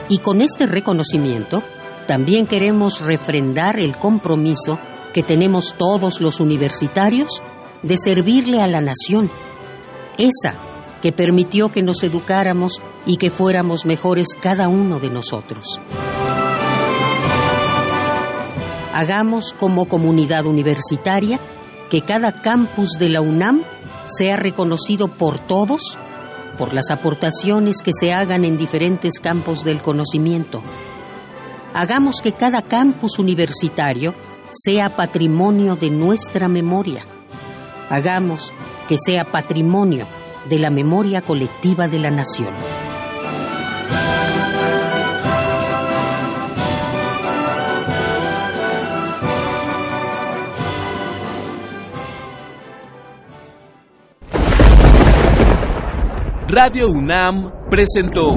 Speaker 15: Y con este reconocimiento, también queremos refrendar el compromiso que tenemos todos los universitarios de servirle a la nación. Esa que permitió que nos educáramos y que fuéramos mejores cada uno de nosotros. Hagamos como comunidad universitaria que cada campus de la UNAM sea reconocido por todos por las aportaciones que se hagan en diferentes campos del conocimiento. Hagamos que cada campus universitario sea patrimonio de nuestra memoria. Hagamos que sea patrimonio de la memoria colectiva de la nación.
Speaker 6: Radio UNAM presentó